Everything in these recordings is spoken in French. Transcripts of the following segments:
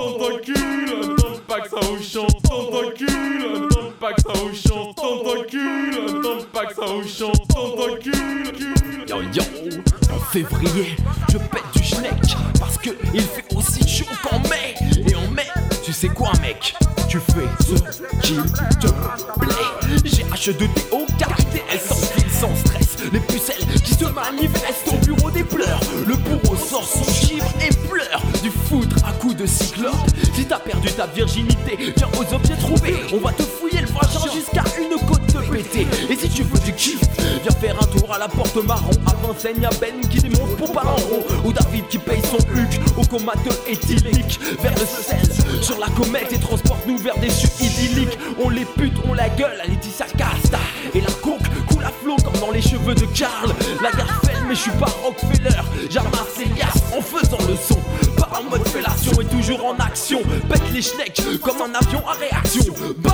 tentacule, tente pas que ça au champ, tentacule, tente pas que ça au champ, tentacule, tente pas que ça au champ, tentacule. Yo yo, en février, je pète du schneck parce que il fait aussi chaud qu'en mai. Et en mai, tu sais quoi, mec? Tu fais ce qu'il te plaît. J'ai H2D au KTS sans fil, sans stress. Les pucelles qui se manifestent au bureau des pleurs. Le bourreau sort son cyclope. Si t'as perdu ta virginité, viens aux objets trouvés. On va te fouiller le vagin jusqu'à une côte de pété. Et si tu veux du kiff, viens faire un tour à la porte marron. À Vincennes, y'a Ben qui démonte pour pas en rond. Ou David qui paye son huc au comateux éthylique. Vers le sel sur la comète et transporte-nous vers des cieux idylliques. On les pute, on la gueule à Laetitia Casta. Et la coke coule à flot comme dans les cheveux de Karl. La Garfeld, mais je suis pas Rockefeller. J'amasse Elias en faisant le son. Et toujours en action. Pète les schnecks comme un avion à réaction. Bam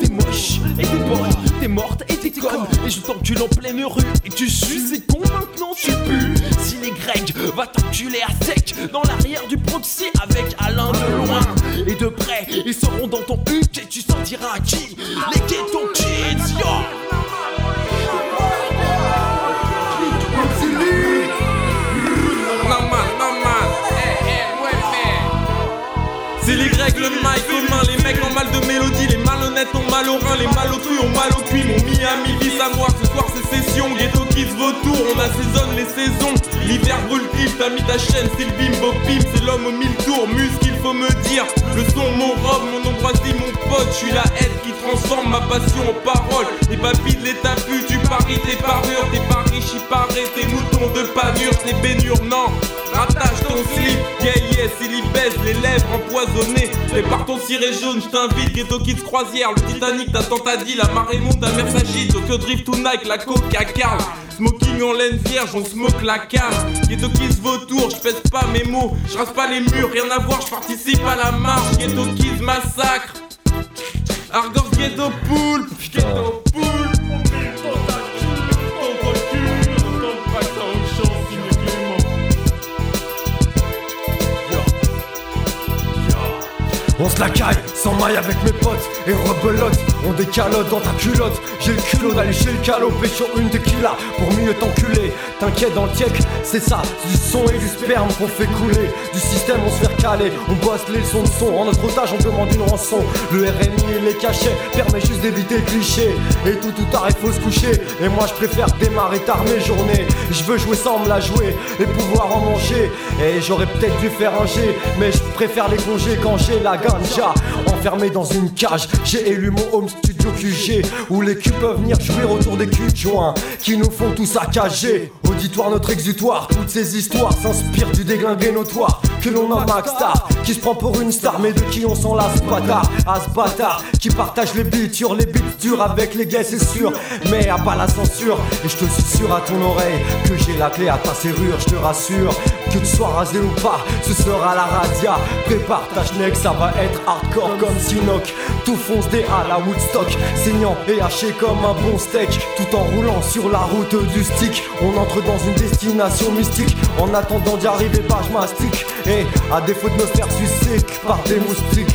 T'es moche et t'es bonne, t'es morte et t'es conne. Et je t'encule en pleine rue et tu suis, c'est con maintenant tu pues. Si les Grecs va t'enculer à sec dans l'arrière du proxy avec Alain de loin et de près. Ils seront dans ton huc et tu sentiras qui? Les ghetto Les mecs ont mal de mélodie, les malhonnêtes ont mal au rein, les malotrus ont mal au cuit, mon Miami vit à moi, ce soir c'est session, Ghetto Kids vautour, on assaisonne les saisons, l'hiver brûle clip, t'as mis ta chaîne, c'est le bimbo pim, c'est l'homme aux mille tours, muscle il faut me dire, le son, mon robe, mon ambroisie, mon pote, je suis la haine qui transforme ma passion en parole, les papilles, les tapus, tu paries tes parures, t'es y paraît, tes moutons de panure, tes baignures, non, rattache ton slip, yeah yeah, s'il y baisse, les lèvres empoisonnées, ton ciré jaune, je t'invite, Ghetto Kids croisière, le Titanic, t'attends ta dit, la marée monte, ta mère s'agite, Tokyo Drift to Nike, la coke à Carl, Smoking en laine vierge, on smoke la cave. Ghetto Kids vautour, je pèse pas mes mots, je rase pas les murs, rien à voir, je participe à la marche. Ghetto Kids massacre. Argos Ghetto Poulpe, Ghetto Poulpe. On se la caille, sans maille avec mes potes et rebelote. On décalote dans ta culotte. J'ai le culot d'aller chez le calot, sur une tequila pour mieux t'enculer. T'inquiète dans le c'est ça, du son et du sperme qu'on fait couler. Du système, on se fait caler, on bosse les leçons de son. En notre otage, on demande une rançon. Le RMI et les cachets permet juste d'éviter le cliché. Et tout, tout arrête, faut se coucher. Et moi, je préfère démarrer tard mes journées. Je veux jouer sans me la jouer et pouvoir en manger. Et j'aurais peut-être dû faire un G, mais je préfère les congés quand j'ai la Enfermé dans une cage, j'ai élu mon home studio Où les culs peuvent venir jouer autour des culs de joints qui nous font tout saccager. Auditoire, notre exutoire, toutes ces histoires s'inspirent du déglingué notoire que l'on nomme Star qui se prend pour une star, mais de qui on s'en lasse bâtard. À ce bâtard qui partage les beats les beats durs avec les gays, c'est sûr, mais à pas la censure. Et je te susurre à ton oreille que j'ai la clé à ta serrure, je te rassure. Que tu sois rasé ou pas, ce sera la radia. Prépare ta schneck, ça va être hardcore comme Sinoc. Tout fonce des à la Woodstock, saignant et haché comme un bon steak. Tout en roulant sur la route du stick, on entre dans une destination mystique. En attendant d'y arriver, bah je mastique. Et à défaut de me faire sucer par des moustiques.